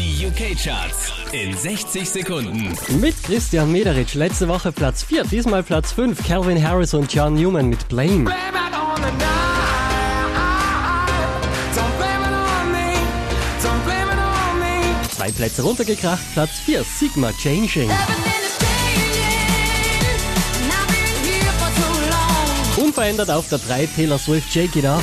Die UK-Charts in 60 Sekunden. Mit Christian Mederitsch letzte Woche Platz 4, diesmal Platz 5. Calvin Harris und John Newman mit Blame. Zwei Plätze runtergekracht, Platz 4, Sigma Changing. Unverändert auf der 3 Taylor Swift Shake It Up.